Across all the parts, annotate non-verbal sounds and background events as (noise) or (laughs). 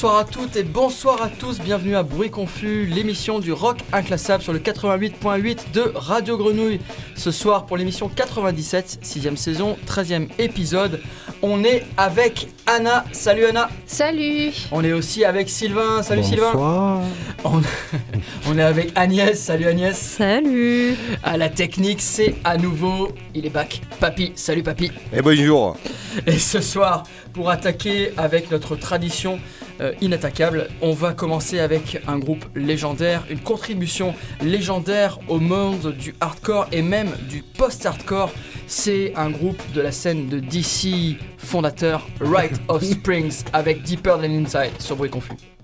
Bonsoir à toutes et bonsoir à tous, bienvenue à Bruit Confus, l'émission du rock inclassable sur le 88.8 de Radio Grenouille. Ce soir pour l'émission 97, 6ème saison, 13ème épisode, on est avec Anna. Salut Anna. Salut. On est aussi avec Sylvain. Salut Bonsoir. Sylvain. On, (laughs) on est avec Agnès. Salut Agnès. Salut. À la technique, c'est à nouveau, il est back. Papy. Salut Papy. Et bonjour. Et ce soir, pour attaquer avec notre tradition euh, inattaquable, on va commencer avec un groupe légendaire, une contribution légendaire au monde du hardcore et même du post-hardcore. C'est un groupe de la scène de DC fondateur Right of Springs avec Deeper Than Inside sur Bruit Confus.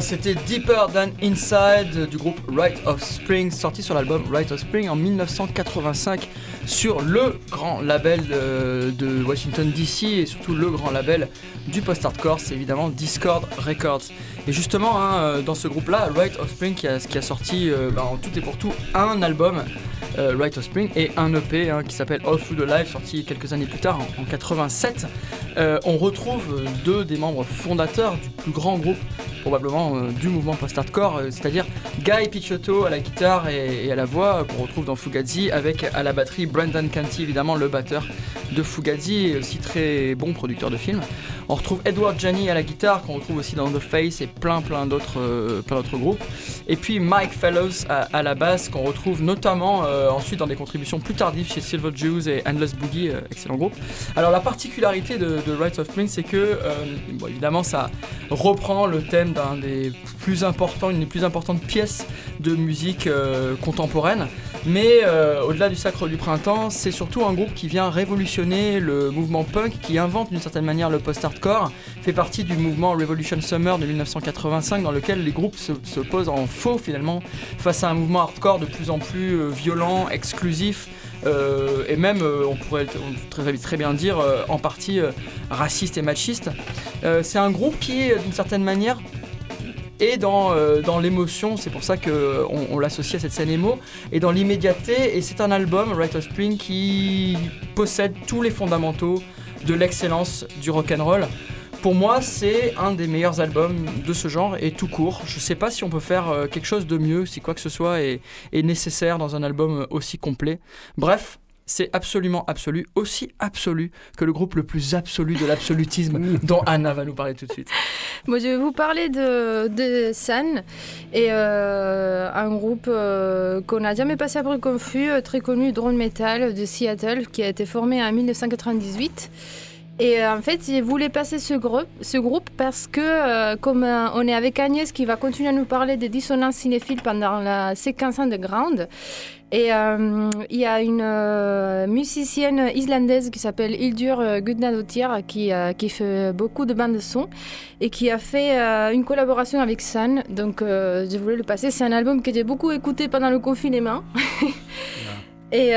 C'était Deeper Than Inside du groupe Right of Spring, sorti sur l'album Right of Spring en 1985 sur le grand label de, de Washington DC et surtout le grand label du post-hardcore, c'est évidemment Discord Records. Et justement, hein, dans ce groupe-là, Right of Spring qui a, qui a sorti euh, bah, en tout et pour tout un album, euh, of Spring, et un EP hein, qui s'appelle All Through the Life, sorti quelques années plus tard, en, en 87. Euh, on retrouve deux des membres fondateurs du plus grand groupe probablement euh, du mouvement post-hardcore, euh, c'est-à-dire Guy Picciotto à la guitare et, à la voix qu'on retrouve dans Fugazi, avec à la batterie Brendan Canty, évidemment le batteur de Fugazi aussi très bon producteur de films. On retrouve Edward Gianni à la guitare qu'on retrouve aussi dans The Face et plein plein d'autres groupes. Et puis Mike Fellows à, la basse qu'on retrouve notamment ensuite dans des contributions plus tardives chez Silver Jews et Endless Boogie, euh, excellent groupe. Alors la particularité de, de Rites of Spring c'est que euh, évidemment ça reprend le thème d'un des plus une des plus importantes pièces de musique euh, contemporaine. Mais euh, au-delà du sacre du printemps, c'est surtout un groupe qui vient révolutionner le mouvement punk, qui invente d'une certaine manière le post-hardcore, fait partie du mouvement Revolution Summer de 1985 dans lequel les groupes se, se posent en faux finalement face à un mouvement hardcore de plus en plus euh, violent, exclusif. et même, on pourrait très, bien dire, en partie raciste et machiste. C'est un groupe qui, d'une certaine manière, et dans, euh, dans l'émotion, c'est pour ça qu'on on, l'associe à cette scène émo, et dans l'immédiateté, et c'est un album, Right of Spring, qui possède tous les fondamentaux de l'excellence du rock'n'roll. Pour moi, c'est un des meilleurs albums de ce genre et tout court. Je sais pas si on peut faire euh, quelque chose de mieux, si quoi que ce soit est nécessaire dans un album aussi complet. Bref, c'est absolument absolu, aussi absolu que le groupe le plus absolu de l'absolutisme (laughs) dont Anna va nous parler tout de suite. Moi, je vais vous parler de, de Sun et euh, un groupe euh, qu'on n'a jamais passé à bruit confus, euh, très connu, drone metal de Seattle, qui a été formé en 1998. Et en fait, j'ai voulu passer ce groupe, ce groupe parce que, comme on est avec Agnès qui va continuer à nous parler des dissonances cinéphiles pendant la séquence underground, et euh, il y a une euh, musicienne islandaise qui s'appelle Hildur euh, Gudnadottir qui, qui fait beaucoup de bandes de son et qui a fait une collaboration avec San. Donc je voulais le passer. C'est un album que j'ai beaucoup écouté pendant le confinement. (laughs) Et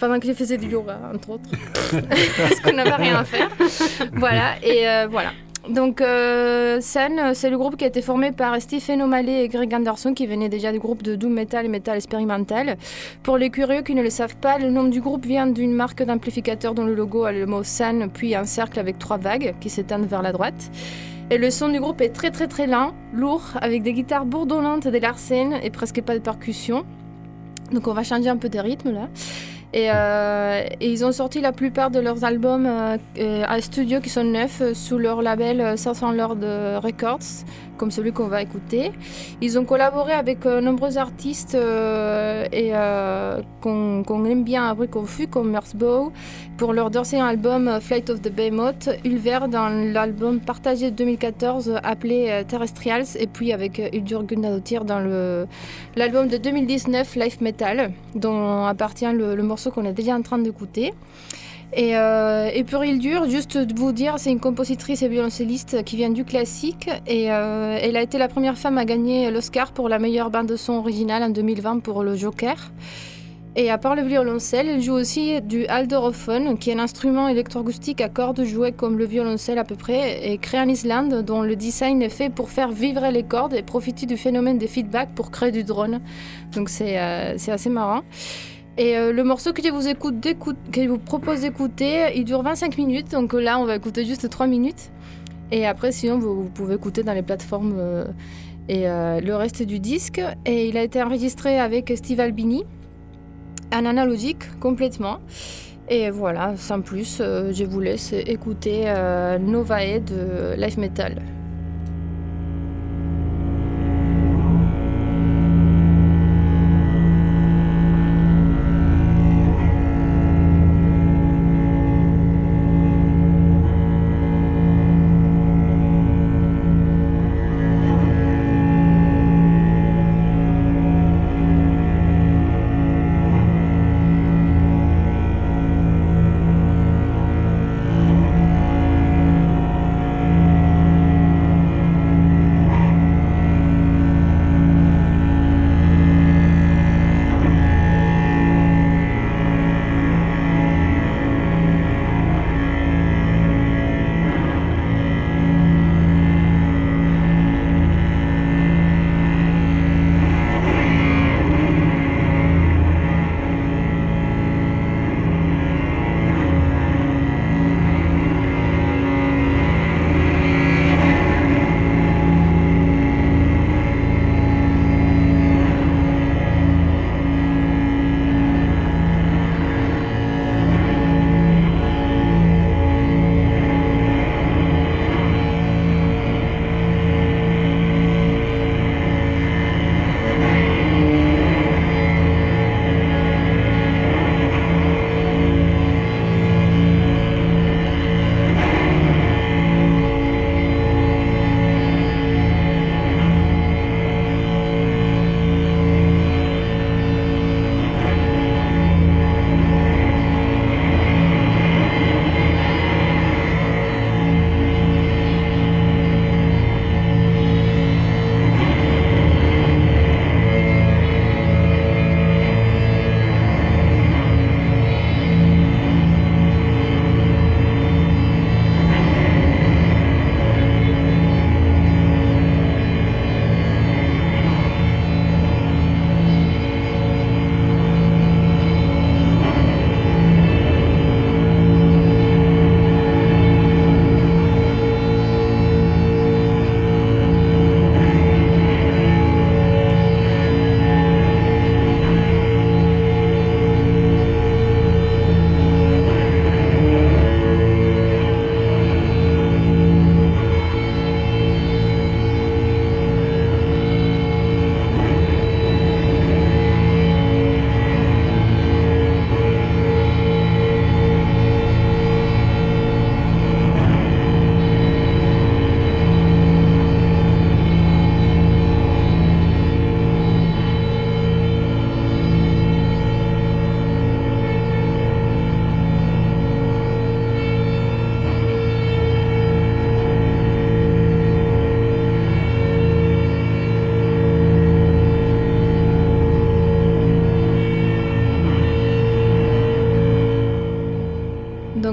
pendant que je faisais du yoga, entre autres, (laughs) parce qu'on n'avait rien à faire. voilà, et voilà. Donc, euh, c'est le groupe qui a été formé par Stephen O'Malley et Greg Anderson, qui venaient déjà du groupe de doom metal et metal expérimental. Pour les curieux qui ne le savent pas, le nom du groupe vient d'une marque d'amplificateur dont le logo a le mot Sen, puis un cercle avec trois vagues qui s'étendent vers la droite. Et le son du groupe est très très très lent, lourd, avec des guitares bourdonnantes, des larcènes et presque pas de percussion. Donc on va changer un peu de rythme là. Euh, et, ils ont sorti la plupart de leurs albums euh, euh, à studio qui sont neufs sous leur label Southern Lord Records comme celui qu'on va écouter. Ils ont collaboré avec euh, nombreux artistes euh, et euh, qu'on aime bien bruit confus comme Mersbow pour leur dernier album Flight of the Behemoth, Ulver dans l'album partagé de 2014 appelé Terrestrials et puis avec Uldur Gunnadotir dans l'album de 2019 Life Metal dont appartient le, le morceau qu'on est déjà en train d'écouter. Et, euh, et pour Hildur, juste de vous dire, c'est une compositrice et violoncelliste qui vient du classique et euh, elle a été la première femme à gagner l'Oscar pour la meilleure bande de son originale en 2020 pour le Joker. Et à part le violoncelle, elle joue aussi du aldorophone, qui est un instrument électroacoustique à cordes joué comme le violoncelle à peu près, et créé en Islande, dont le design est fait pour faire vivre les cordes et profiter du phénomène des feedbacks pour créer du drone. Donc c'est euh, assez marrant. Et euh, le morceau que je vous, écoute, que je vous propose d'écouter, il dure 25 minutes. Donc là, on va écouter juste 3 minutes. Et après, sinon, vous, pouvez écouter dans les plateformes euh, et euh, le reste du disque. Et il a été enregistré avec Steve Albini, en analogique complètement. Et voilà, sans plus, je vous laisse écouter Novae de Life Metal.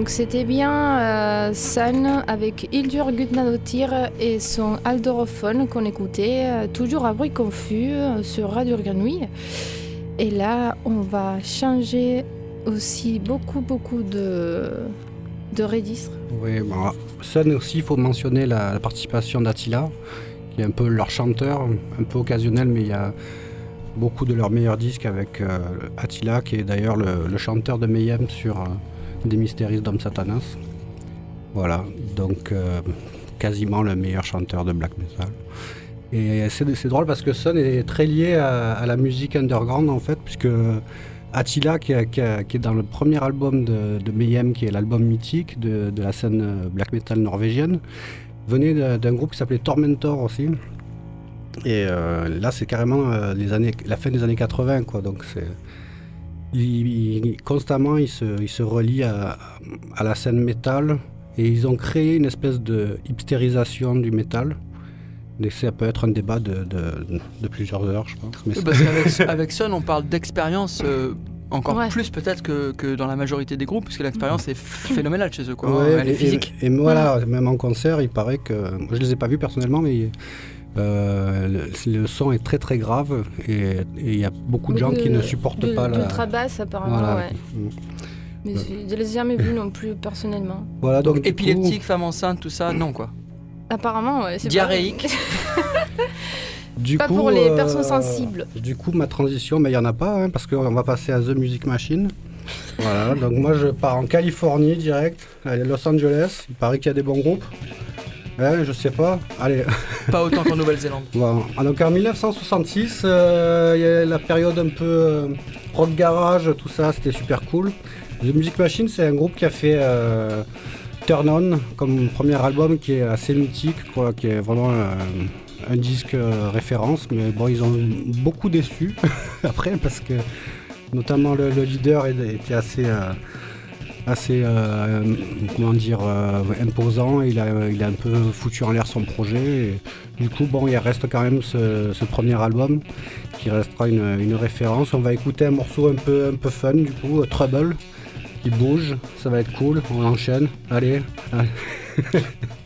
Donc c'était bien euh, Sun avec Hildur Gudnadottir et son aldorophone qu'on écoutait, euh, toujours à bruit confus euh, sur Radio Grenouille. Et là, on va changer aussi beaucoup, beaucoup de, de registres. Oui, bon, Sun aussi, il faut mentionner la, participation d'Attila, qui est un peu leur chanteur, un peu occasionnel, mais il y a beaucoup de leurs meilleurs disques avec euh, Attila, qui est d'ailleurs le, chanteur de Mayhem sur Des Mysteries Dom Satanas. Voilà, donc euh, quasiment le meilleur chanteur de black metal. Et c'est drôle parce que Sun est très lié à, la musique underground en fait, puisque Attila, qui, est dans le premier album de, de Mayhem, qui est l'album mythique de, la scène euh, black metal norvégienne, venait d'un groupe qui s'appelait Tormentor aussi. Et euh, là, c'est carrément les années, la fin des années 80, quoi. Donc, c'est. Il- il- constamment, ils se, ils se relient à, à la scène métal et ils ont créé une espèce de hipstérisation du métal. Mais ça peut être un débat de, de- de plusieurs heures, je pense. Mais Parce qu'avec (laughs) avec Sun, on parle d'expérience euh, encore Ouais. plus peut-être que, que dans la majorité des groupes, puisque l'expérience est phénoménale chez eux. Quoi. Ouais, Elle est et- physique. Et, et voilà, même en concert, il paraît que. Moi, je les ai pas vus personnellement, mais euh, le, le son est très très grave et il y a beaucoup de gens qui ne supportent de- pas la. D'ultra basse apparemment, Voilà. ouais. Mm. Mais Ouais. je je les ai jamais vus non plus personnellement. Voilà, donc, Donc du coup, épileptique, femme enceinte, tout ça, non quoi. Apparemment, ouais. c'est pas- Diarrhéique. du (laughs) pas coup, pour les euh, personnes sensibles. Du coup, ma transition, mais il n'y en a pas, hein, parce qu'on va passer à The Music Machine. voilà, donc moi je pars en Californie direct, allez, Los Angeles, il paraît qu'il y a des bons groupes. Ouais, je sais pas. Allez, (laughs) Pas autant qu'en Nouvelle-Zélande. Ah, donc en 1966, euh, il y a la période un peu euh, rock garage, tout ça, c'était super cool. The Music Machine, c'est un groupe qui a fait euh, Turn On comme premier album qui est assez mythique, quoi, qui est vraiment euh, un disque référence. Mais bon, ils ont beaucoup déçu (laughs) après parce que notamment le, le leader était assez. Assez euh, comment dire euh, imposant il a, il a un peu foutu en l'air son projet et du coup, bon, il reste quand même ce, premier album qui restera une, une référence. On va écouter un morceau un peu, un peu fun, du coup, euh, Trouble, qui bouge, ça va être cool. On enchaîne. Allez. allez. (laughs)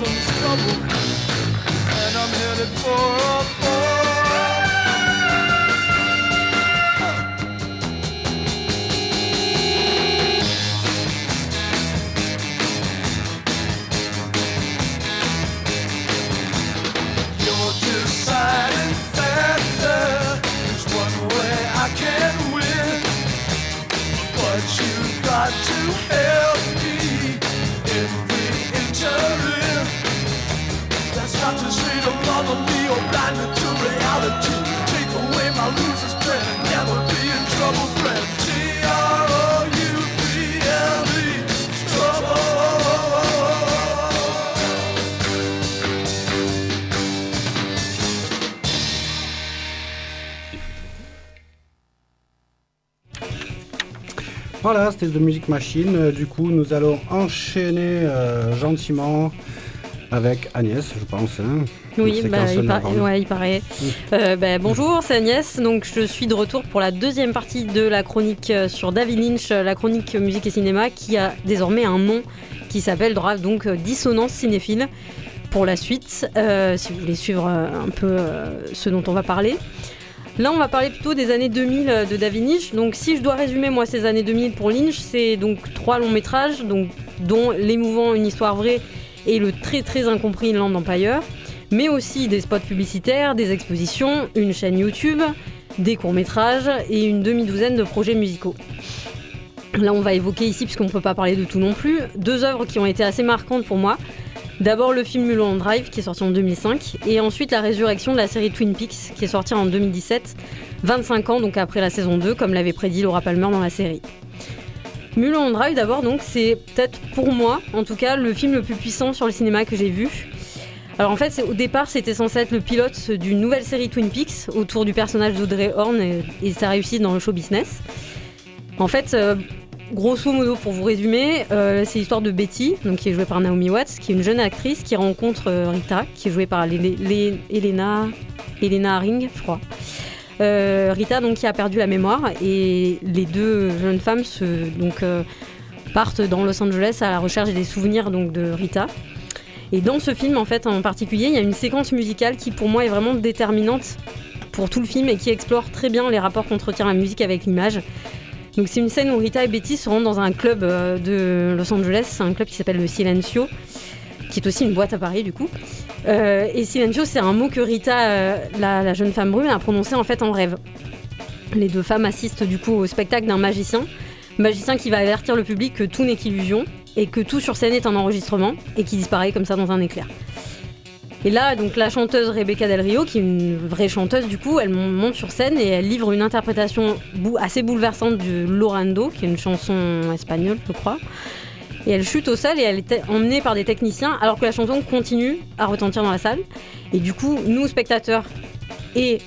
problems double. And I'm headed for a Voilà, c'était The Music Machine. Euh, Du coup, nous allons enchaîner euh, gentiment avec Agnès, je pense. hein. Oui, bah, il, par- sonore. ouais, il paraît. Euh, bah, bonjour, c'est Agnès. Donc, je suis de retour pour la deuxième partie de la chronique euh, sur David Lynch, euh, la chronique musique et cinéma, qui a désormais un nom qui s'appelle donc Dissonance cinéphile. Pour la suite, euh, si vous voulez suivre un peu euh, ce dont on va parler. Là, on va parler plutôt des années 2000 de David Lynch. Donc, si je dois résumer moi ces années 2000 pour Lynch, c'est donc trois longs métrages, donc dont l'émouvant Une histoire vraie et le très très incompris Land Empire, mais aussi des spots publicitaires, des expositions, une chaîne YouTube, des courts métrages et une demi-douzaine de projets musicaux. Là, on va évoquer ici, puisqu'on ne peut pas parler de tout non plus, deux œuvres qui ont été assez marquantes pour moi. D'abord le film Mulholland Drive qui est sorti en 2005 et ensuite la résurrection de la série Twin Peaks qui est sortie en 2017, 25 ans donc après la saison 2 comme l'avait prédit Laura Palmer dans la série. Mulholland Drive d'abord donc c'est peut-être pour moi en tout cas le film le plus puissant sur le cinéma que j'ai vu. Alors en fait au départ c'était censé être le pilote d'une nouvelle série Twin Peaks autour du personnage d'Audrey Horn et, et sa réussite dans le show business. En fait euh, Grosso modo, pour vous résumer, euh, c'est l'histoire de Betty, donc qui est jouée par Naomi Watts, qui est une jeune actrice qui rencontre euh, Rita, qui est jouée par Elena, Elena Haring, je crois. Euh, Rita, donc, qui a perdu la mémoire, et les deux jeunes femmes se, donc, euh, partent dans Los Angeles à la recherche des souvenirs donc, de Rita. Et dans ce film, en fait, en particulier, il y a une séquence musicale qui, pour moi, est vraiment déterminante pour tout le film et qui explore très bien les rapports qu'entretient la musique avec l'image. Donc c'est une scène où Rita et Betty se rendent dans un club euh, de Los Angeles, un club qui s'appelle le Silencio, qui est aussi une boîte à Paris du coup. Euh, et Silencio, c'est un mot que Rita, euh, la, la jeune femme brune, a prononcé en fait en rêve. Les deux femmes assistent du coup au spectacle d'un magicien, magicien qui va avertir le public que tout n'est qu'illusion et que tout sur scène est un enregistrement et qui disparaît comme ça dans un éclair. Et là, donc la chanteuse Rebecca Del Rio, qui est une vraie chanteuse du coup, elle monte sur scène et elle livre une interprétation assez bouleversante de Lorando, qui est une chanson espagnole, je crois. Et elle chute au sol et elle est emmenée par des techniciens alors que la chanson continue à retentir dans la salle. Et du coup, nous spectateurs et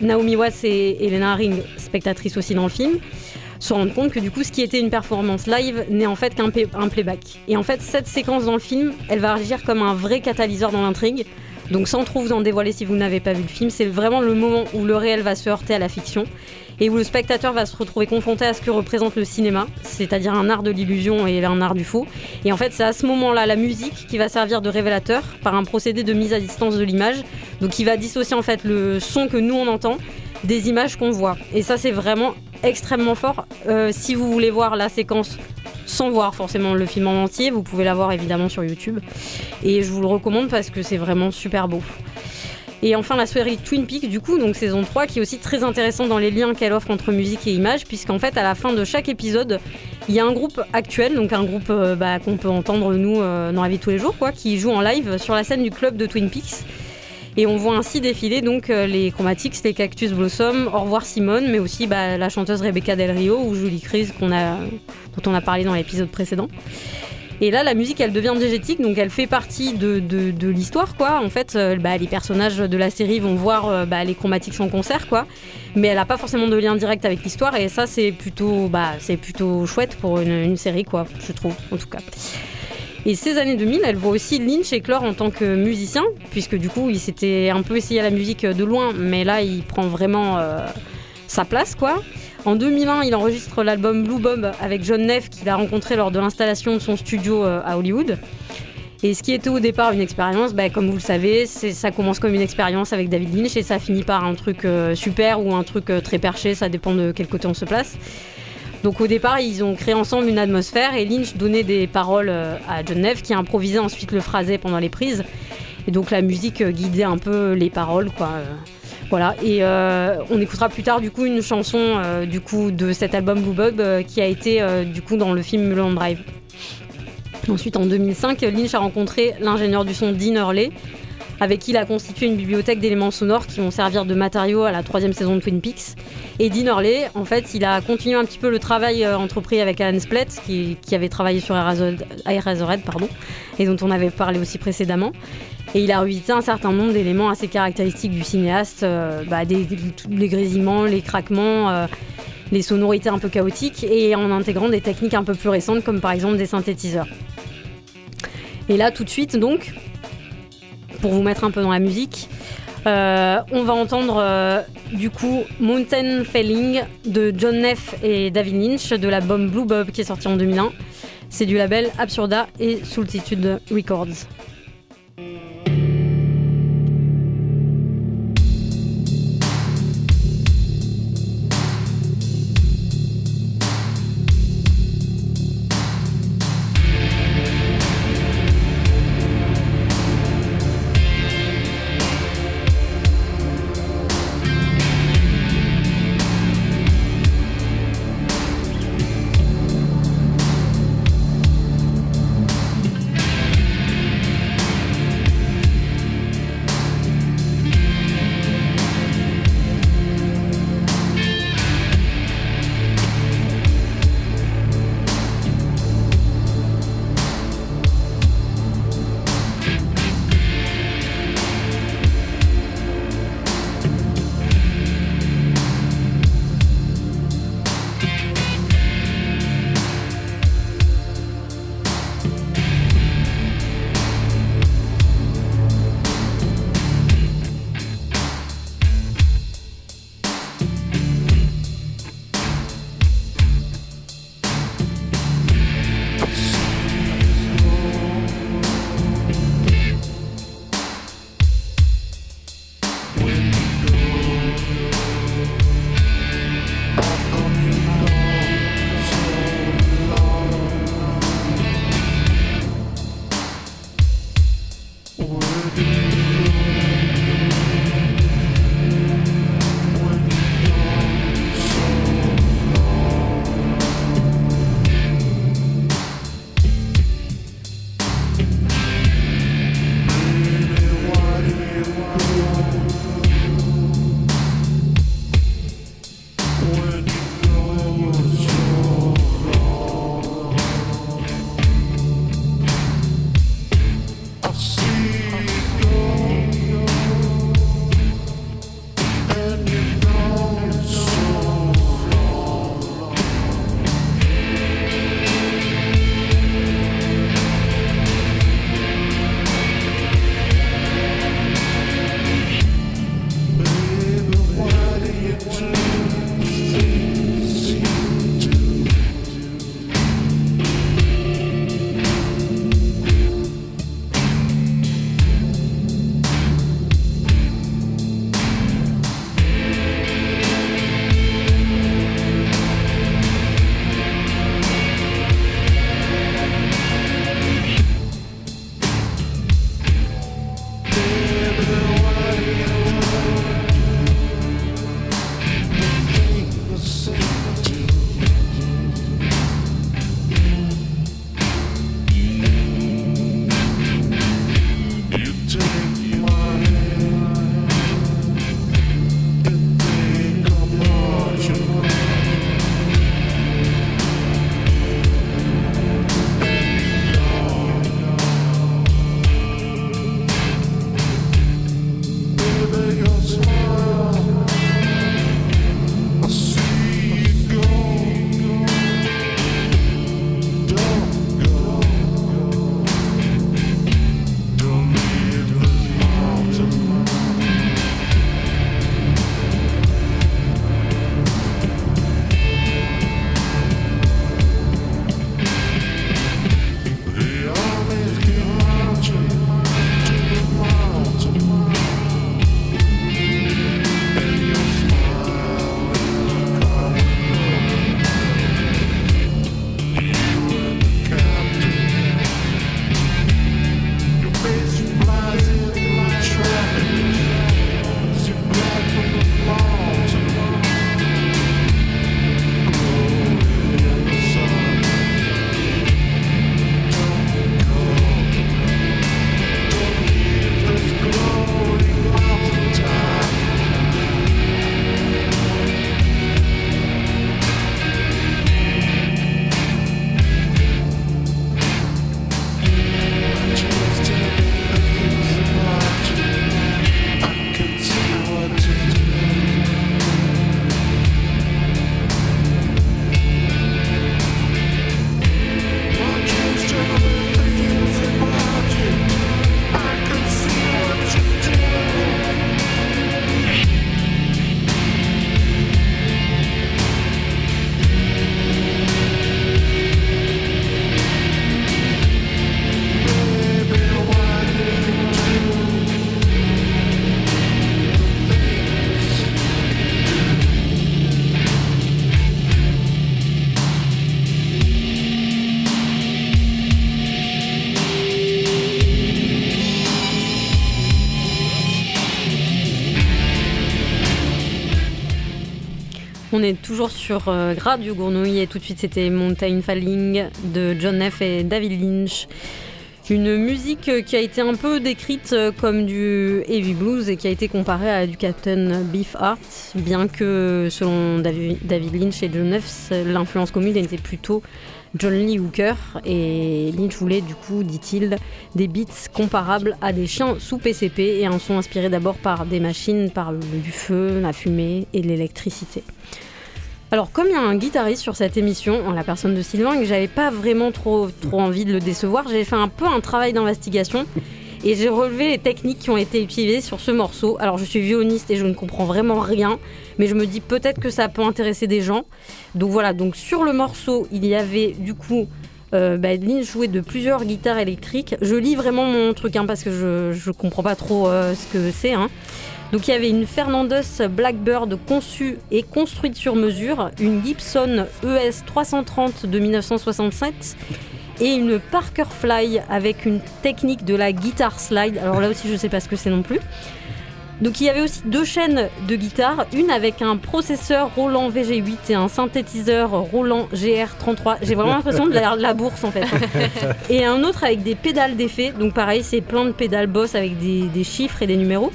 Naomi Watts et Elena Ring, spectatrices aussi dans le film, se rendent compte que du coup, ce qui était une performance live n'est en fait qu'un playback. Et en fait, cette séquence dans le film, elle va agir comme un vrai catalyseur dans l'intrigue. Donc sans trop vous en dévoiler si vous n'avez pas vu le film, c'est vraiment le moment où le réel va se heurter à la fiction et où le spectateur va se retrouver confronté à ce que représente le cinéma, c'est-à-dire un art de l'illusion et un art du faux. Et en fait, c'est à ce moment-là la musique qui va servir de révélateur par un procédé de mise à distance de l'image, donc qui va dissocier en fait le son que nous on entend des images qu'on voit. Et ça, c'est vraiment extrêmement fort. Euh, si vous voulez voir la séquence sans voir forcément le film en entier, vous pouvez la voir évidemment sur YouTube. Et je vous le recommande parce que c'est vraiment super beau. Et enfin la série Twin Peaks du coup, donc saison 3, qui est aussi très intéressante dans les liens qu'elle offre entre musique et image, puisqu'en fait à la fin de chaque épisode, il y a un groupe actuel, donc un groupe euh, bah, qu'on peut entendre nous euh, dans la vie de tous les jours, quoi, qui joue en live sur la scène du club de Twin Peaks. Et on voit ainsi défiler donc euh, les Chromatics, les Cactus Blossom, Au revoir Simone, mais aussi bah, la chanteuse Rebecca Del Rio ou Julie a, dont on a parlé dans l'épisode précédent. Et là, la musique, elle devient diégétique, donc elle fait partie de, de- l'histoire, quoi. En fait, euh, bah, les personnages de la série vont voir euh, bah, les Chromatics en concert, quoi. Mais elle n'a pas forcément de lien direct avec l'histoire, et ça, c'est plutôt, bah, plutôt chouette pour une, série, quoi, je trouve, en tout cas. Et ces années 2000, elle voit aussi Lynch éclore en tant que musicien, puisque du coup, il s'était un peu essayé à la musique de loin, mais là, il prend vraiment euh, sa place, quoi. En 2001, il enregistre l'album Blue Bob avec John Neff, qu'il a rencontré lors de l'installation de son studio euh, à Hollywood. Et ce qui était au départ une expérience, bah, comme vous le savez, ça commence comme une expérience avec David Lynch et ça finit par un truc euh, super ou un truc euh, très perché, ça dépend de quel côté on se place. Donc au départ, ils ont créé ensemble une atmosphère et Lynch donnait des paroles à John Neff qui improvisait ensuite le phrasé pendant les prises. Et donc la musique guidait un peu les paroles. Voilà. Et euh, on écoutera plus tard du coup une chanson euh, du coup de cet album Blue Bob euh, qui a été du coup dans le film Mulholland Drive. Ensuite, en 2005, Lynch a rencontré l'ingénieur du son Dean Hurley, avec qui il a constitué une bibliothèque d'éléments sonores qui vont servir de matériaux à la troisième saison de Twin Peaks. Et Dean Hurley, en fait, il a continué un petit peu le travail euh, entrepris avec Alan Splett, qui, avait travaillé sur Eraserhead, pardon, et dont on avait parlé aussi précédemment. Et il a revisité un certain nombre d'éléments assez caractéristiques du cinéaste, euh, bah, les grésillements, les craquements, euh, les sonorités un peu chaotiques, et en intégrant des techniques un peu plus récentes, comme par exemple des synthétiseurs. Et là, tout de suite, donc, pour vous mettre un peu dans la musique. Euh, on va entendre euh, du coup Mountain Falling de John Neff et David Lynch de l'album Blue Bob qui est sorti en 2001. C'est du label Absurda et Soultitude Records. Toujours sur euh, Radio Gournouille et tout de suite c'était Mountain Falling de John Neff et David Lynch. Une musique qui a été un peu décrite comme du heavy blues et qui a été comparée à du Captain Beefheart, bien que selon Davi- David Lynch et John Neff, l'influence commune était plutôt John Lee Hooker et Lynch voulait du coup, dit-il, des beats comparables à des chiens sous PCP et un son inspiré d'abord par des machines, par du feu, la fumée et l'électricité. Alors comme il y a un guitariste sur cette émission, la personne de Sylvain, et que j'avais pas vraiment trop, envie de le décevoir, j'ai fait un peu un travail d'investigation et j'ai relevé les techniques qui ont été utilisées sur ce morceau. Alors je suis violoniste et je ne comprends vraiment rien, mais je me dis peut-être que ça peut intéresser des gens. Donc voilà, donc sur le morceau, il y avait du coup euh, bah, jouait de plusieurs guitares électriques. Je lis vraiment mon truc hein, parce que je, je comprends pas trop euh, ce que c'est. hein. Donc il y avait une Fernandez Blackbird conçue et construite sur mesure, une Gibson ES 330 de 1967 et une Parker Fly avec une technique de la guitare slide. Alors là aussi je sais pas ce que c'est non plus. Donc il y avait aussi deux chaînes de guitare, une avec un processeur Roland VG8 et un synthétiseur Roland GR33. J'ai vraiment l'impression de la, la bourse en fait. (laughs) et un autre avec des pédales d'effet. Donc pareil, c'est plein de pédales boss avec des, des chiffres et des numéros.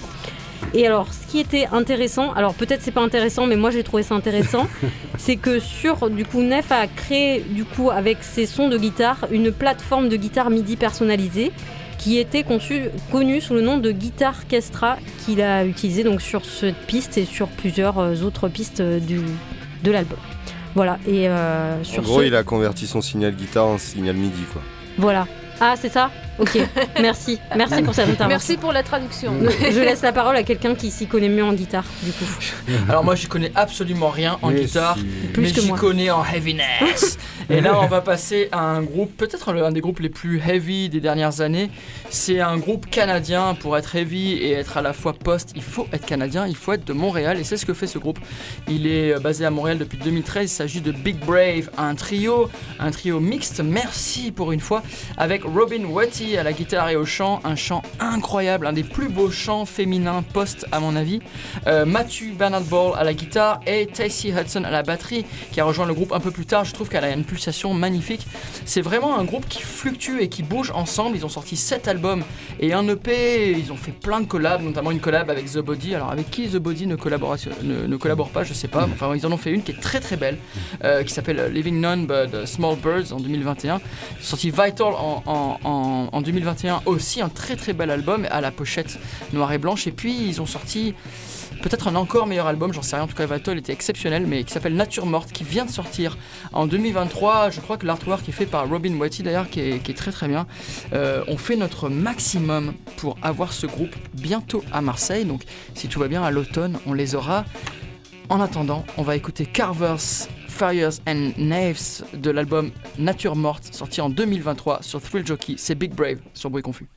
Et alors, ce qui était intéressant, alors peut-être c'est pas intéressant, mais moi j'ai trouvé ça intéressant, (laughs) c'est que sur du coup Nef a créé du coup avec ses sons de guitare une plateforme de guitare MIDI personnalisée qui était conçue, connue sous le nom de Guitar Kestra qu'il a utilisé donc sur cette piste et sur plusieurs euh, autres pistes euh, du, de l'album. Voilà et euh, En sur gros, ce, il a converti son signal guitare en signal MIDI, quoi. voilà. Ah c'est ça? Ok, merci, merci pour cette intervention. Merci pour la traduction. Je laisse la parole à quelqu'un qui s'y connaît mieux en guitare, du coup. (laughs) Alors moi j'y connais absolument rien en Mais guitare, si- Plus mais que j'y connais en heaviness. Et là on va passer à un groupe, peut-être le- un des groupes les plus heavy des dernières années. C'est un groupe canadien. Pour être heavy et être à la fois post, il faut être canadien, il faut être de Montréal. Et c'est ce que fait ce groupe. Il est euh, basé à Montréal depuis 2013. Il s'agit de Big Brave, un trio, un trio mixte. Merci pour une fois, avec Robin Watty à la guitare et au chant, un chant incroyable, un des plus beaux chants féminins post à mon avis. Euh, Matthew Bernard Ball à la guitare et Tacy Hudson à la batterie qui a rejoint le groupe un peu plus tard. Je trouve qu'elle a une pulsation magnifique. C'est vraiment un groupe qui fluctue et qui bouge ensemble. Ils ont sorti 7 albums et un EP. Ils ont fait plein de collabs, notamment une collab avec The Body. Alors avec qui The Body ne, ne, ne collabore pas, je sais pas. Enfin, ils en ont fait une qui est très très belle, euh, qui s'appelle Living None But Small Birds en 2021. Ils ont sorti Vital en, en- en- en 2021 aussi, un très très bel album à la pochette noire et blanche. Et puis ils ont sorti peut-être un encore meilleur album, j'en sais rien. En tout cas, Vital était exceptionnel, mais qui s'appelle Nature Morte, qui vient de sortir en 2023. Je crois que l'artwork est fait par Robin Watty d'ailleurs, qui est, qui est très très bien. Euh, on fait notre maximum pour avoir ce groupe bientôt à Marseille. Donc, si tout va bien, à l'automne, on les aura. En attendant, on va écouter Carvers, Fires and Knives de l'album Nature Morte, sorti en 2023 sur Thrill Jockey. C'est Big Brave sur Bruit Confus.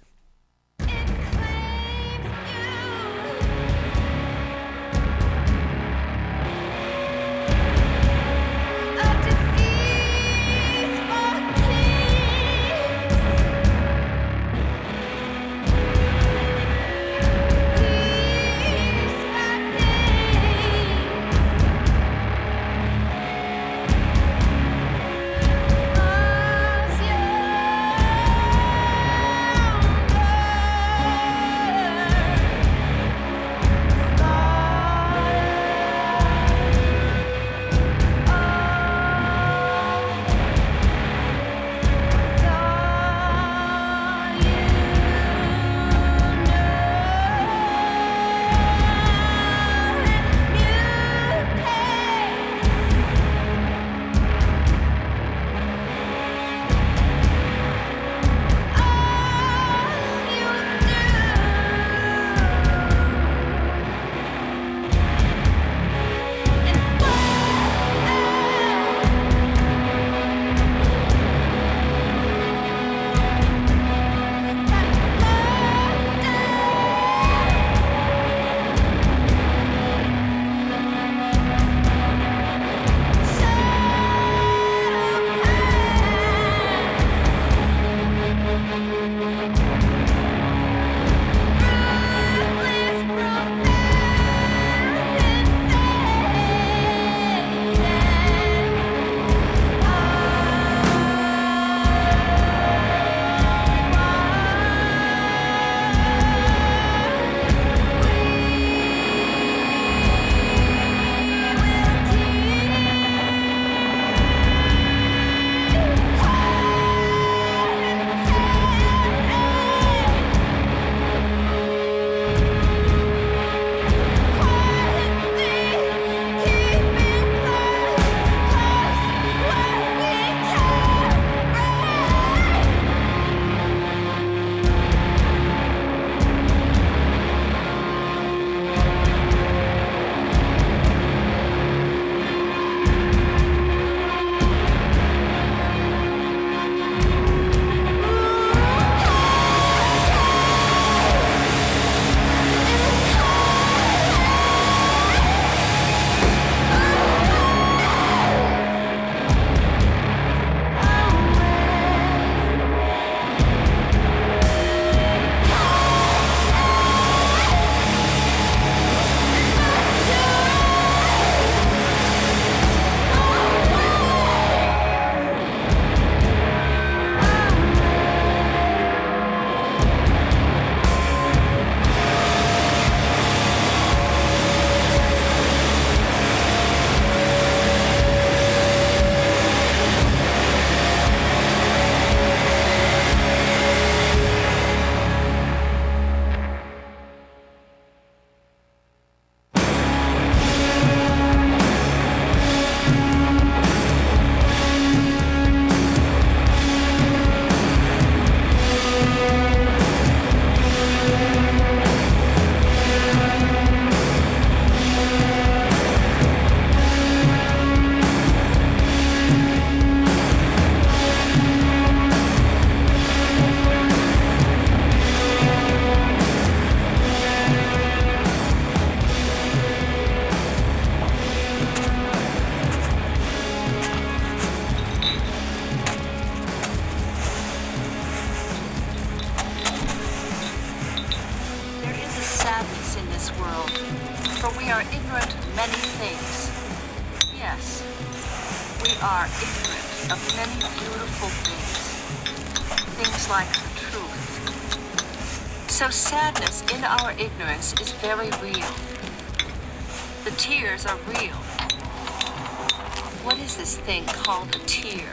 Called a tear?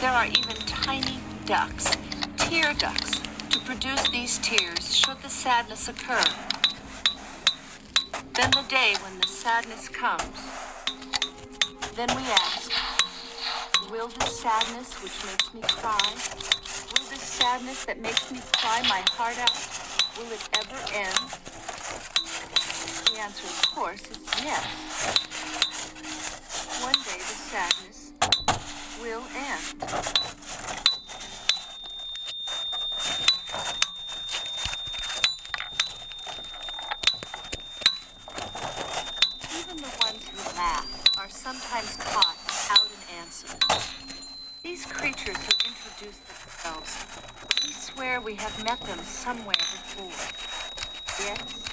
There are even tiny ducts, tear ducts, to produce these tears should the sadness occur. Then the day when the sadness comes, then we ask, will this sadness which makes me cry, will this sadness that makes me cry my heart out, will it ever end? The answer, of course, is yes. One day sadness will end. Even the ones who laugh are sometimes caught without an answer. These creatures who introduce themselves, we swear we have met them somewhere before. Yes?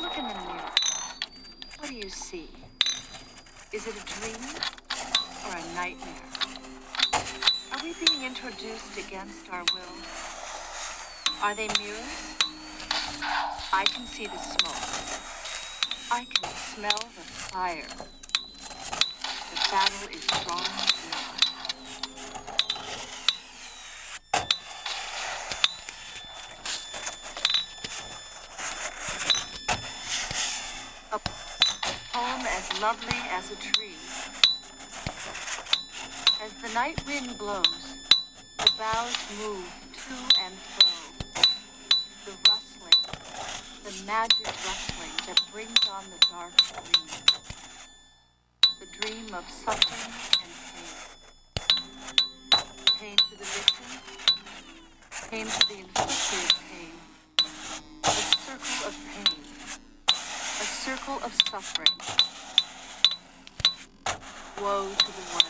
Look in the mirror. What do you see? Is it a dream or a nightmare? Are we being introduced against our will? Are they mirrors? I can see the smoke. I can smell the fire. The battle is drawing near. A poem as lovely as a tree. As the night wind blows, the boughs move to and fro. The rustling, the magic rustling that brings on the dark dream. The dream of suffering and pain. Pain to the victim, pain to the inflicted pain. A circle of pain, a circle of suffering. Woe to the ones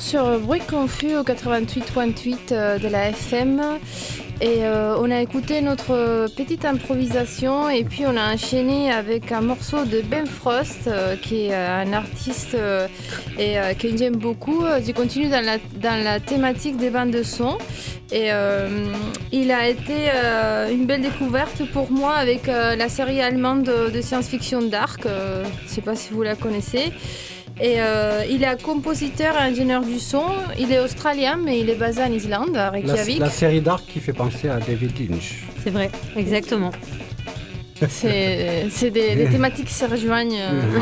sur Bruit Confus au 88.8 euh, de la FM et euh, on a écouté notre petite improvisation et puis on a enchaîné avec un morceau de Ben Frost euh, qui est un artiste et que j'aime beaucoup. Je continue dans la, dans la thématique des bandes de son et il a été une belle découverte pour moi avec la série allemande de, de science-fiction Dark. Je ne sais pas si vous la connaissez. Et euh, il est compositeur et ingénieur du son. Il est australien, mais il est basé en Islande, à La, Reykjavik. la série Dark qui fait penser à David Lynch. C'est vrai, exactement. C'est des (laughs) thématiques qui se rejoignent. euh.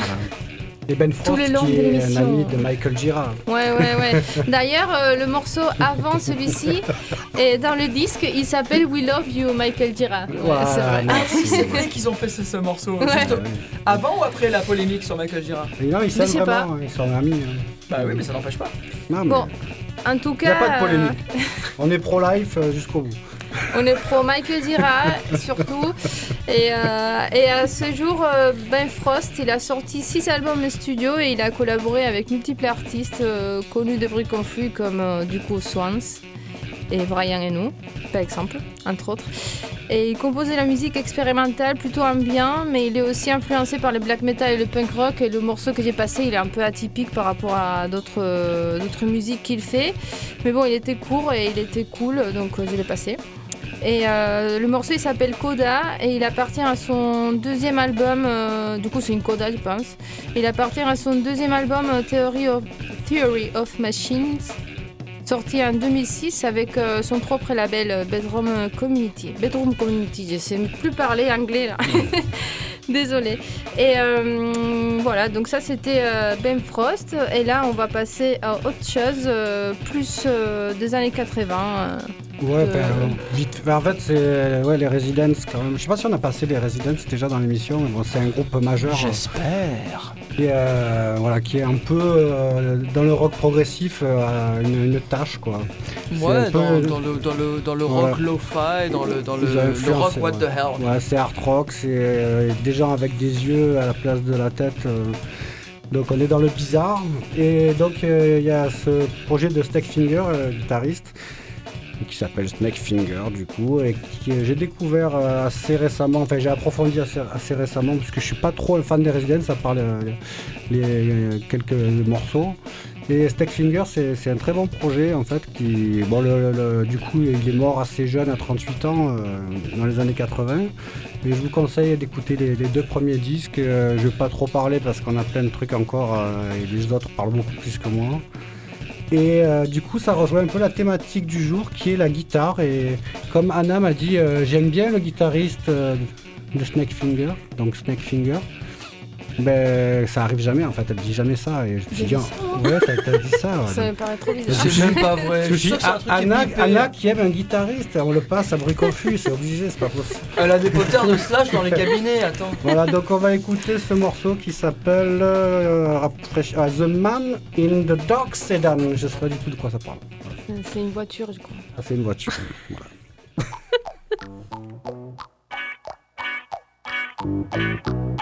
Et Ben Frost, les longs qui de est un l'émission. ami de Michael Gira. Ouais, ouais, ouais. D'ailleurs, euh, le morceau avant celui-ci, et dans le disque, il s'appelle We Love You, Michael Dira. Ouais, Voilà, c'est vrai. Ah merci. oui, c'est vrai qu'ils ont fait ce, ce morceau. Ouais. Juste avant ou après la polémique sur Michael Gira Et non, ils pas. vraiment, ils sont amis. hein. Bah oui, mais ça n'empêche pas. Non, mais Bon, en tout il n'y a cas, pas de polémique. On est pro-life euh, jusqu'au bout. On est pro Michael Dira, surtout. Et, euh, et à ce jour, euh, Ben Frost, il a sorti six albums studio et il a collaboré avec multiples artistes euh, connus de bruit confus comme du coup Swans et Brian Eno, par exemple, entre autres. Et il composait la musique expérimentale plutôt ambiant, mais il est aussi influencé par le black metal et le punk rock. Et le morceau que j'ai passé, il est un peu atypique par rapport à d'autres musiques qu'il fait. Mais bon, il était court et il était cool, donc je l'ai passé. Et euh, le morceau il s'appelle Coda et il appartient à son deuxième album, euh, du coup c'est une Coda je pense. Il appartient à son deuxième album euh, Theory of, Machines, sorti en 2006 avec son propre label Bedroom Community. Bedroom Community, je sais plus parler anglais là. (laughs) Désolée. Et voilà, donc ça c'était Ben Frost. Et là on va passer à autre chose, plus des années 80. Euh. Ouais, Euh, euh, vite. ben, en fait, c'est ouais, les Residents quand même. Je sais pas si on a passé les Residents déjà dans l'émission, mais bon, c'est un groupe majeur. J'espère. qui est, euh, voilà, qui est un peu euh, dans le rock progressif euh, une, une tâche quoi. Ouais, un peu- dans, dans le, dans le, dans le rock lo-fi, dans le, dans le, le rock what ouais. the hell. Ouais, c'est hard rock, c'est euh, des gens avec des yeux à la place de la tête. euh, donc on est dans le bizarre. Et donc euh, il y a ce projet de Snakefinger, euh, guitariste, qui s'appelle Snakefinger du coup, et que j'ai découvert euh, assez récemment, enfin j'ai approfondi assez, récemment, parce que je suis pas trop un fan des Residents, à part les, quelques morceaux. Et Snakefinger, c'est un très bon projet en fait. Qui, bon, le- du coup, il est mort assez jeune, à 38 ans, euh, dans les années 80. Mais je vous conseille d'écouter les, deux premiers disques. Euh, je vais pas trop parler parce qu'on a plein de trucs encore euh, et les autres parlent beaucoup plus que moi. Et euh, du coup, ça rejoint un peu la thématique du jour qui est la guitare. Et comme Anna m'a dit, euh, j'aime bien le guitariste euh, de Snakefinger, donc Snakefinger. Ben, ça arrive jamais en fait, elle dit jamais ça. Et je me ah, ouais, t'as dit ça. ouais. (laughs) Ça me paraît trop bizarre. C'est même pas vrai. Je suis est Anna, qui aime un guitariste, on le passe à bruit confus, c'est obligé, c'est pas possible. Elle a des poteurs de slash dans les cabinets, attends. Voilà, donc on va écouter ce morceau qui s'appelle euh, The Man in the Dark Sedan. Je sais pas du tout de quoi ça parle. C'est une voiture, je crois. Ah, c'est une voiture. Voilà. (laughs)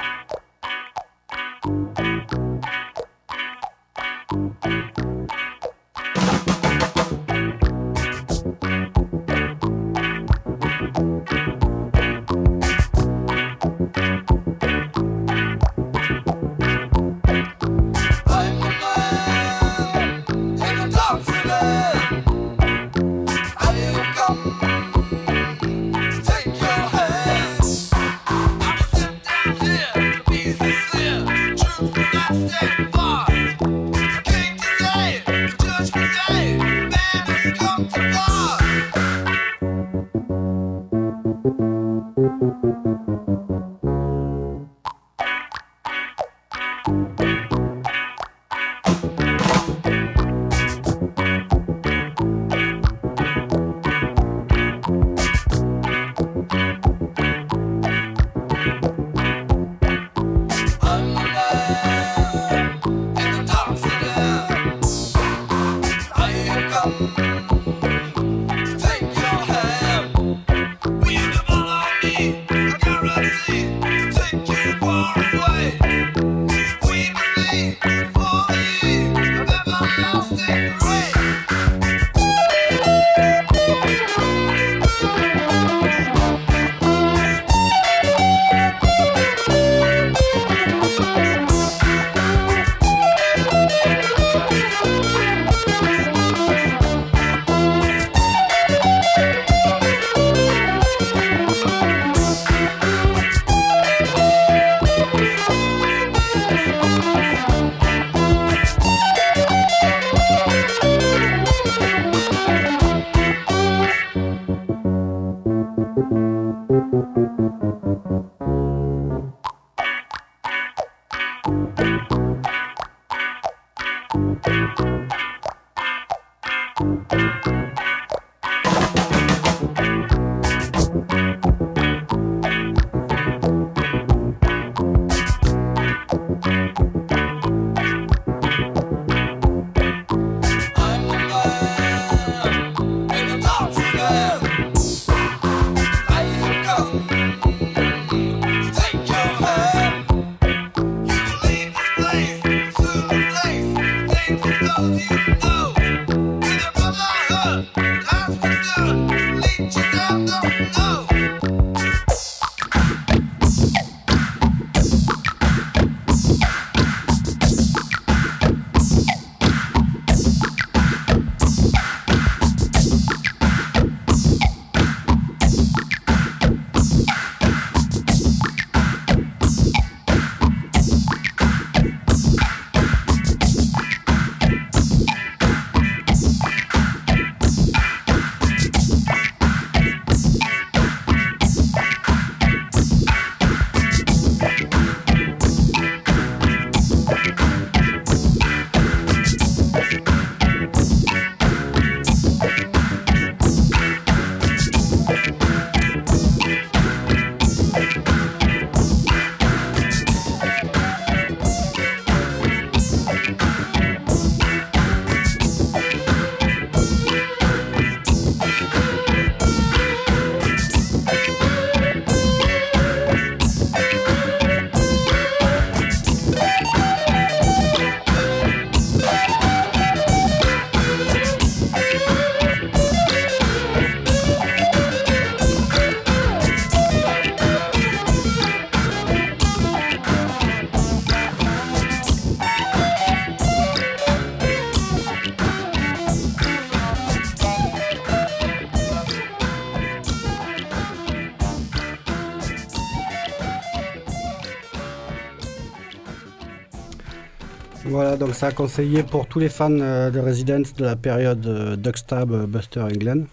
donc ça a conseillé pour tous les fans euh, de Residence de la période euh, Duckstab, euh, Buster England,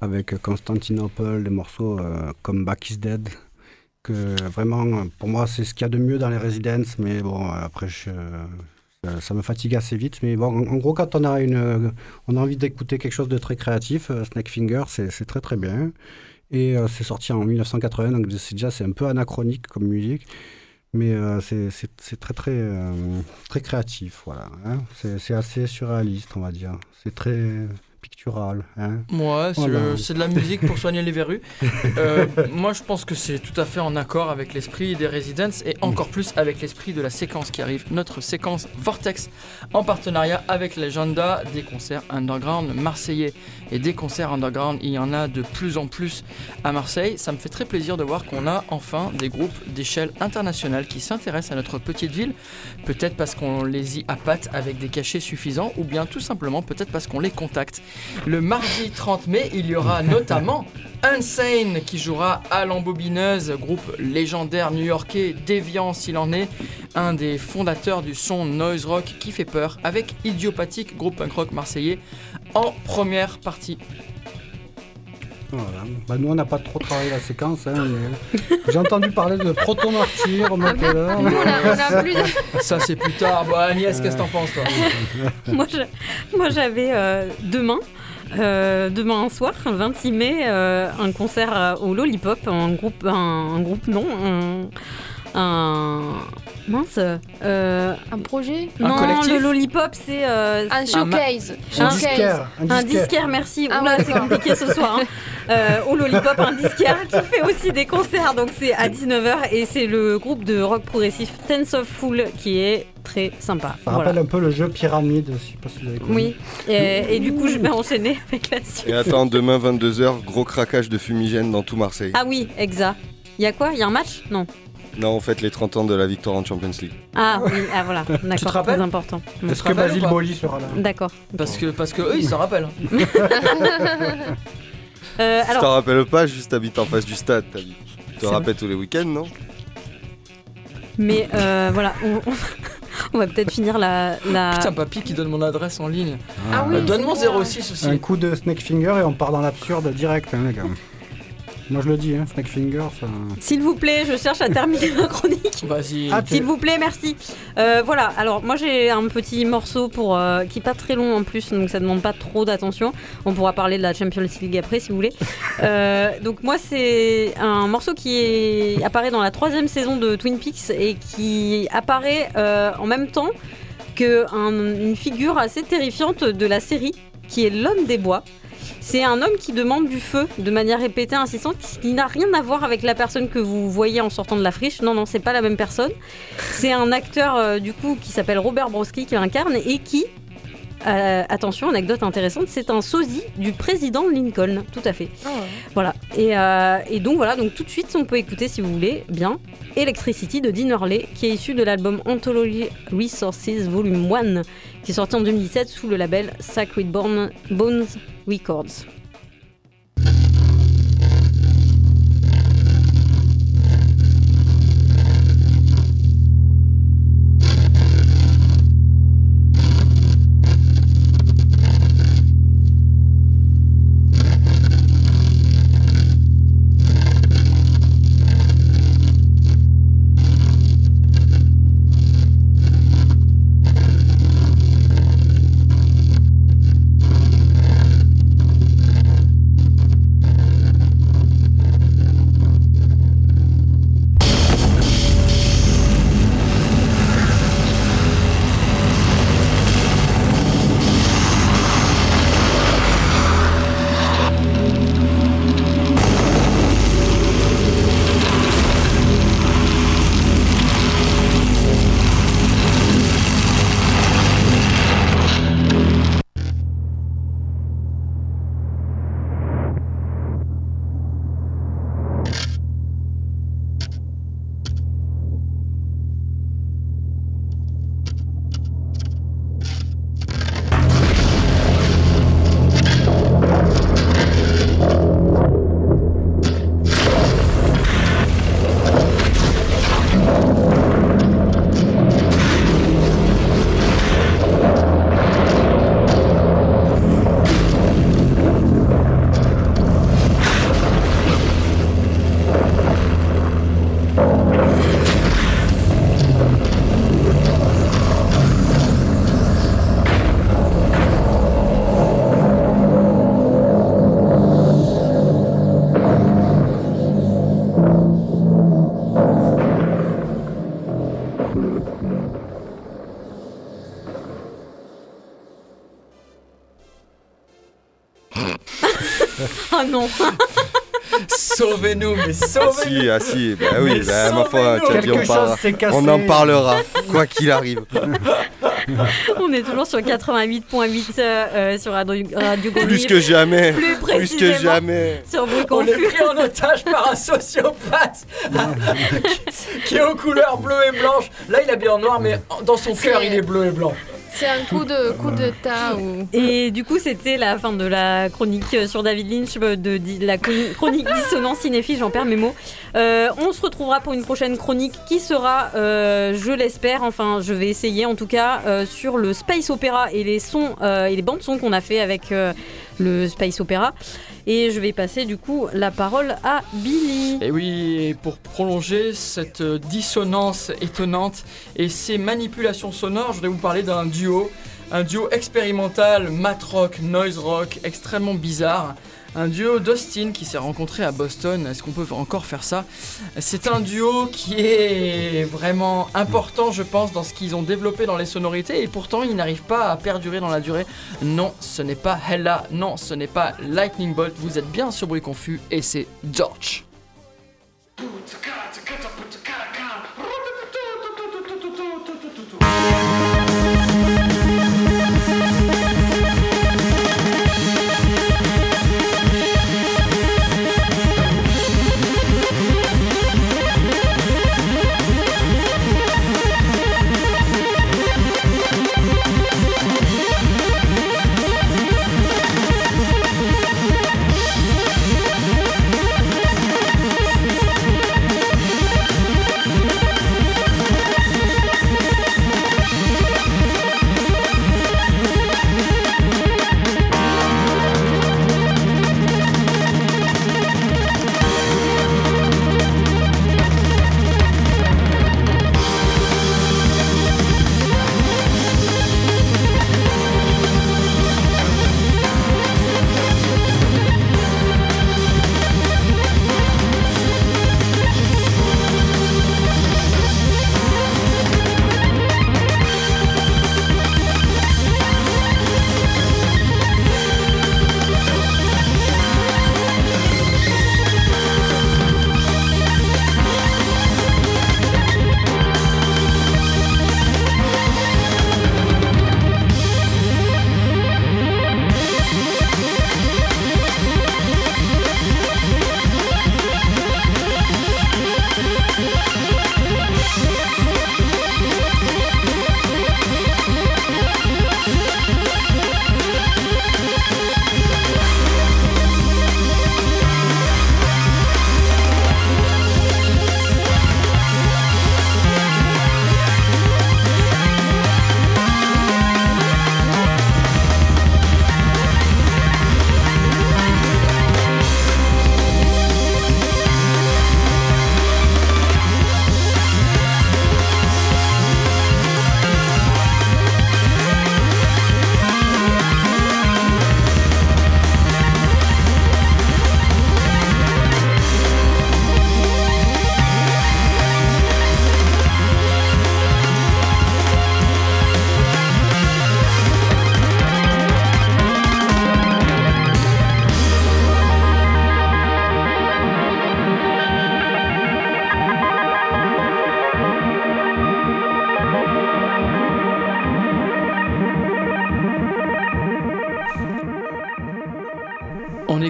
avec Constantinople, des morceaux comme Back is Dead, que vraiment, pour moi, c'est ce qu'il y a de mieux dans les Residence, mais bon, après, ça, me fatigue assez vite. Mais bon, en, gros, quand on a, une, on a envie d'écouter quelque chose de très créatif, euh, Snake Finger, c'est c'est très très bien. Et c'est sorti en 1980, donc c'est déjà c'est un peu anachronique comme musique. Mais euh, c'est- très très euh, très créatif, voilà. hein. C'est assez surréaliste, on va dire. C'est très pictural. Hein. Ouais, c'est Voilà. le- c'est de la musique pour soigner les verrues. (laughs) Euh, moi, je pense que c'est tout à fait en accord avec l'esprit des Residents et encore plus avec l'esprit de la séquence qui arrive, notre séquence Vortex, en partenariat avec l'agenda des concerts underground marseillais. Et des concerts underground, il y en a de plus en plus à Marseille. Ça me fait très plaisir de voir qu'on a enfin des groupes d'échelle internationale qui s'intéressent à notre petite ville. Peut-être parce qu'on les y appâte avec des cachets suffisants ou bien tout simplement peut-être parce qu'on les contacte. Le mardi 30 mai, il y aura notamment Unsane qui jouera à l'embobineuse, groupe légendaire new-yorkais déviant s'il en est, un des fondateurs du son noise rock qui fait peur, avec Idiopathique, groupe punk rock marseillais, en première partie. Voilà. Bah, nous, on n'a pas trop travaillé la séquence. hein, mais (laughs) J'ai entendu parler de Proto Martyr, au Montpellier. Nous, on a, on (laughs) a plus de- Ça c'est plus tard. Bah Agnès, qu'est-ce que t'en penses toi (laughs) moi, j'avais euh, demain, euh, demain soir, le 26 mai, euh, un concert euh, au Lollipop, un groupe, un, un groupe non, un, un- mince, euh, un projet Un non, collectif le Lollipop, c'est euh, Un showcase. Un Showcase. disquaire. un disquaire, merci. Ah ouais, c'est compliqué ce soir. hein. Euh, au Lollipop, un disquaire qui fait aussi des concerts. Donc c'est à 19h et c'est le groupe de rock progressif Tense of Fool qui est très sympa. Ça Voilà. rappelle un peu le jeu Pyramide, je sais pas si vous avez connu. Oui, et, et du coup je vais enchaîner avec la suite. Et attends, demain 22h, gros craquage de fumigène dans tout Marseille. Ah oui, exact. Il y a quoi? Il y a un match? Non. Non, en fait, les 30 ans de la victoire en Champions League. Ah oui, ah voilà, (laughs) d'accord, rappelles très important. Est-ce que Basile Boli sera là D'accord. Parce que, parce que eux ils s'en rappellent. (laughs) Euh, Tu alors, t'en rappelles pas, juste t'habites en face du stade. Tu te rappelles tous les week-ends, non? Mais euh, voilà, on, on- (laughs) on va peut-être finir la. la... Putain, papy qui donne mon adresse en ligne. Ah oui, Euh, Donne mon bien. 06 aussi. Un coup de Snake Finger et on part dans l'absurde direct, hein, les gars. Moi je le dis, hein, Snakefinger, ça. S'il vous plaît, je cherche à terminer ma chronique. (laughs) Vas-y. Ah, S'il vous plaît, merci. Euh, voilà, alors moi j'ai un petit morceau pour, euh, qui est pas très long en plus, donc ça demande pas trop d'attention. On pourra parler de la Champions League après si vous voulez. (laughs) Euh, donc moi c'est un morceau qui est- apparaît dans la troisième saison de Twin Peaks et qui apparaît euh, en même temps que un- une figure assez terrifiante de la série, qui est l'homme des bois. C'est un homme qui demande du feu de manière répétée, insistante, qui n'a rien à voir avec la personne que vous voyez en sortant de la friche. Non, non, c'est pas la même personne. C'est un acteur euh, du coup qui s'appelle Robert Broski qui l'incarne et qui, euh, attention, anecdote intéressante, c'est un sosie du président Lincoln. Tout à fait. Voilà. Et, euh, et donc voilà, donc tout de suite, on peut écouter si vous voulez bien Electricity de Dean Hurley, qui est issu de l'album Anthology Resources Volume 1, qui est sorti en 2017 sous le label Sacred Born- Bones Records. Non (laughs) Sauvez-nous, mais Ah sauvez-nous. si, ah si, bah oui, bah, ma foi, tu as dit, on, parlera. en parlera, quoi qu'il arrive. (laughs) On est toujours sur 88.8 euh, sur Radio, Radio Plus que jamais, Plus plus que jamais. sur Bruit On est pris en otage par un sociopathe (laughs) qui- qui est aux couleurs bleues et blanches. Là, il est bien en noir, mais dans son cœur, il est bleu et blanc. C'est un coup de coup de tas ou. Et du coup, c'était la fin de la chronique sur David Lynch, euh, de, di- la chroni- chronique dissonance cinéphile, j'en perds mes mots. Euh, on se retrouvera pour une prochaine chronique qui sera, euh, je l'espère, enfin je vais essayer en tout cas, euh, sur le space opéra et les sons et les bandes son qu'on a fait avec le space opéra. Et je vais passer du coup la parole à Billy. Et oui, pour prolonger cette dissonance étonnante et ces manipulations sonores, je voudrais vous parler d'un duo, un duo expérimental, mat rock, noise rock, extrêmement bizarre. Un duo d'Austin qui s'est rencontré à Boston. Est-ce qu'on peut encore faire ça? C'est un duo qui est vraiment important, je pense, dans ce qu'ils ont développé dans les sonorités et pourtant ils n'arrivent pas à perdurer dans la durée. Non, ce n'est pas Hella, non, ce n'est pas Lightning Bolt. Vous êtes bien sur Bruit Confus et c'est Dorch.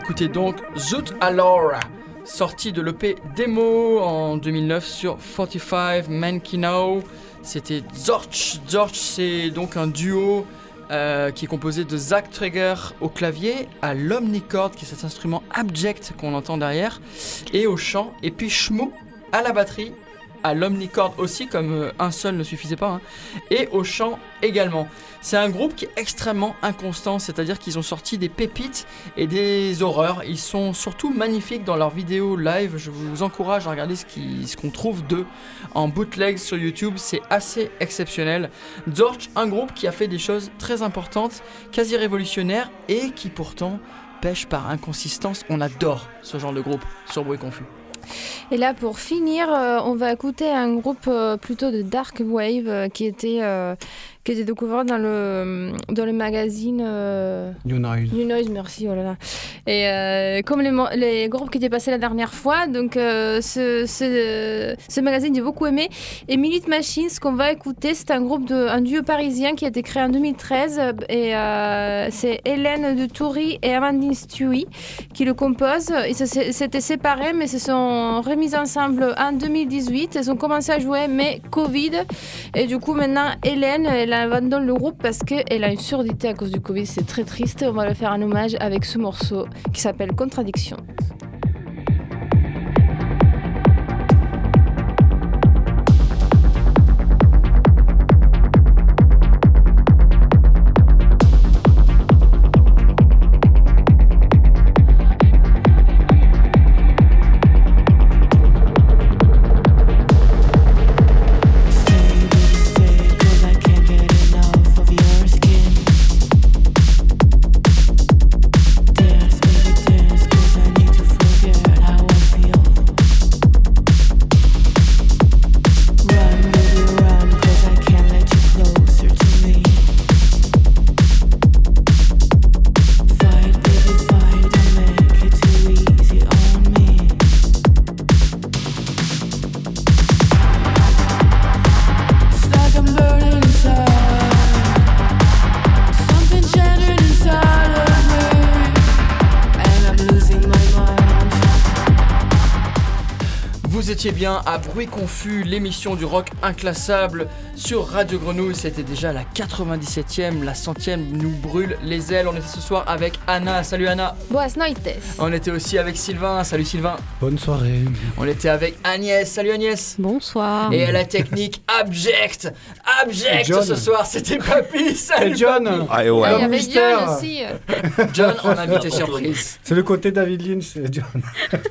Écouter donc Zoot Alora, sorti de l'EP Demo en 2009 sur 45 Mankino. C'était Zorch. Zorch, c'est donc un duo euh, qui est composé de Zach Traeger au clavier, à l'omnicord, qui est cet instrument abject qu'on entend derrière, et au chant, et puis Shmoo à la batterie, à l'omnicord aussi, comme euh, un seul ne suffisait pas, hein, et au chant également. C'est un groupe qui est extrêmement inconstant, c'est-à-dire qu'ils ont sorti des pépites et des horreurs. Ils sont surtout magnifiques dans leurs vidéos live. Je vous encourage à regarder ce qu'on trouve d'eux en bootleg sur YouTube. C'est assez exceptionnel. Zorch, un groupe qui a fait des choses très importantes, quasi révolutionnaires et qui pourtant pêche par inconsistance. On adore ce genre de groupe sur Bruit Confus. Et là, pour finir, euh, on va écouter un groupe euh, plutôt de dark wave euh, qui était qui était découvert dans le dans le magazine euh, New Noise. New Noise, merci, oh là là. Et euh, comme les, les groupes qui étaient passés la dernière fois, donc euh, ce, ce, ce magazine j'ai beaucoup aimé. Et Minute Machine, ce qu'on va écouter, c'est un groupe de un duo parisien qui a été créé en 2013 euh, et c'est Hélène de Toury et Amandine Stewie qui le composent. Ils s'étaient séparés mais se sont remis ensemble en 2018. Ils ont commencé à jouer mais Covid et du coup maintenant Hélène elle abandonne le groupe parce qu'elle a une surdité à cause du Covid. C'est très triste. On va le faire un hommage avec ce morceau qui s'appelle Contradiction. Bien à Bruit Confus, l'émission du rock inclassable sur Radio Grenouille. C'était déjà la 97e, la centième nous brûle les ailes. On était ce soir avec Anna. Salut Anna. Boas noites. On était aussi avec Sylvain. Salut Sylvain. Bonne soirée. On était avec Agnès. Salut Agnès. Bonsoir. Et à la technique abject, abject John. ce soir, c'était Papy. Salut John Papy. Ah, et Ah, ouais. Il y L'homme avait mystère. John aussi. John en invité surprise. C'est le côté David Lynch, John. (laughs)